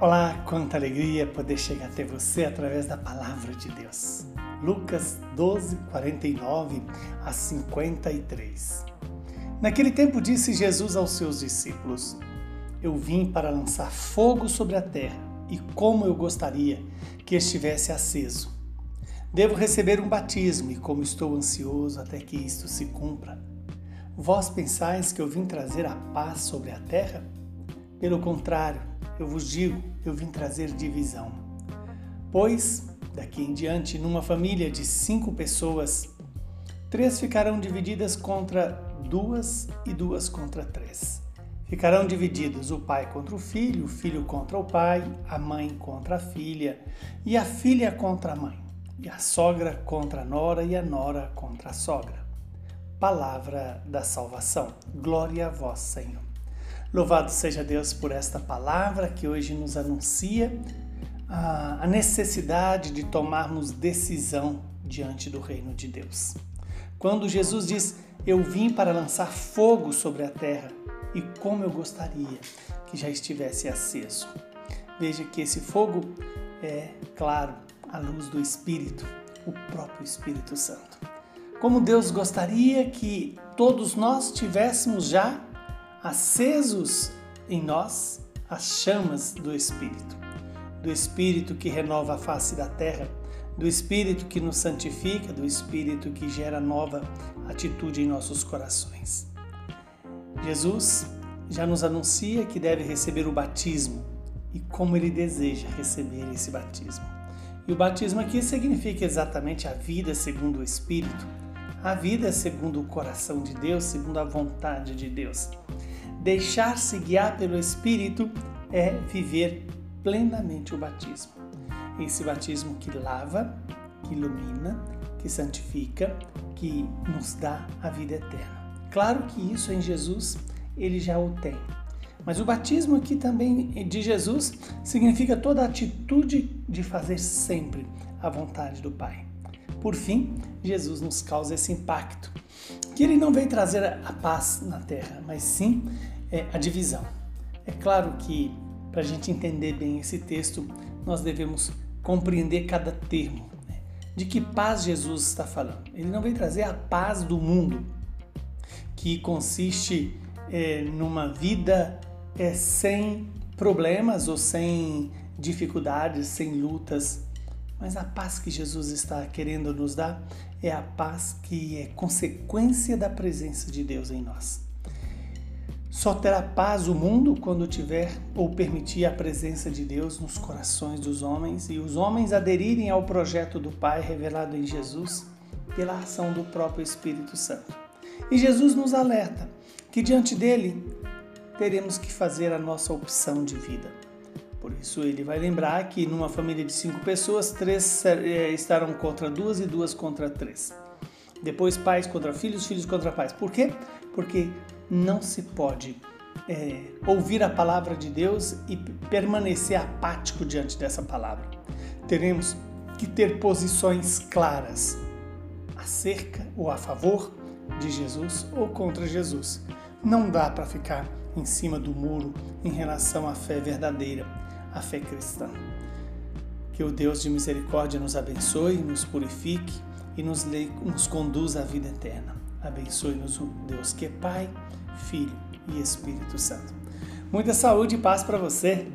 Olá, quanta alegria poder chegar até você através da palavra de Deus. Lucas 12, 49 a 53. Naquele tempo disse Jesus aos seus discípulos: Eu vim para lançar fogo sobre a terra, e como eu gostaria que estivesse aceso. Devo receber um batismo, e como estou ansioso até que isto se cumpra. Vós pensais que eu vim trazer a paz sobre a terra? Pelo contrário, eu vos digo, eu vim trazer divisão. Pois, daqui em diante, numa família de cinco pessoas, três ficarão divididas contra duas e duas contra três. Ficarão divididos o pai contra o filho, o filho contra o pai, a mãe contra a filha e a filha contra a mãe, e a sogra contra a nora e a nora contra a sogra. Palavra da salvação. Glória a vós, Senhor. Louvado seja Deus por esta palavra que hoje nos anuncia a necessidade de tomarmos decisão diante do reino de Deus. Quando Jesus diz: Eu vim para lançar fogo sobre a terra, e como eu gostaria que já estivesse aceso. Veja que esse fogo é, claro, a luz do Espírito, o próprio Espírito Santo. Como Deus gostaria que todos nós tivéssemos já acesos em nós as chamas do Espírito, do Espírito que renova a face da terra, do Espírito que nos santifica, do Espírito que gera nova atitude em nossos corações. Jesus já nos anuncia que deve receber o batismo e como ele deseja receber esse batismo. E o batismo aqui significa exatamente a vida segundo o Espírito, a vida segundo o coração de Deus, segundo a vontade de Deus. Deixar-se guiar pelo Espírito é viver plenamente o batismo. Esse batismo que lava, que ilumina, que santifica, que nos dá a vida eterna. Claro que isso em Jesus ele já o tem. Mas o batismo aqui também de Jesus significa toda a atitude de fazer sempre a vontade do Pai. Por fim, Jesus nos causa esse impacto, que ele não veio trazer a paz na terra, mas sim é, a divisão. É claro que para a gente entender bem esse texto, nós devemos compreender cada termo. Né? De que paz Jesus está falando? Ele não veio trazer a paz do mundo, que consiste é, numa vida é, sem problemas ou sem dificuldades, sem lutas, mas a paz que Jesus está querendo nos dar é a paz que é consequência da presença de Deus em nós. Só terá paz o mundo quando tiver ou permitir a presença de Deus nos corações dos homens e os homens aderirem ao projeto do Pai revelado em Jesus pela ação do próprio Espírito Santo. E Jesus nos alerta que diante dele teremos que fazer a nossa opção de vida. Por isso, ele vai lembrar que numa família de cinco pessoas, três eh, estarão contra duas e duas contra três. Depois, pais contra filhos, filhos contra pais. Por quê? Porque não se pode é, ouvir a palavra de Deus e permanecer apático diante dessa palavra. Teremos que ter posições claras acerca ou a favor de Jesus ou contra Jesus. Não dá para ficar em cima do muro em relação à fé verdadeira a fé cristã. Que o Deus de misericórdia nos abençoe, nos purifique e nos, nos conduza à vida eterna. Abençoe-nos o Deus que é Pai, Filho e Espírito Santo. Muita saúde e paz para você.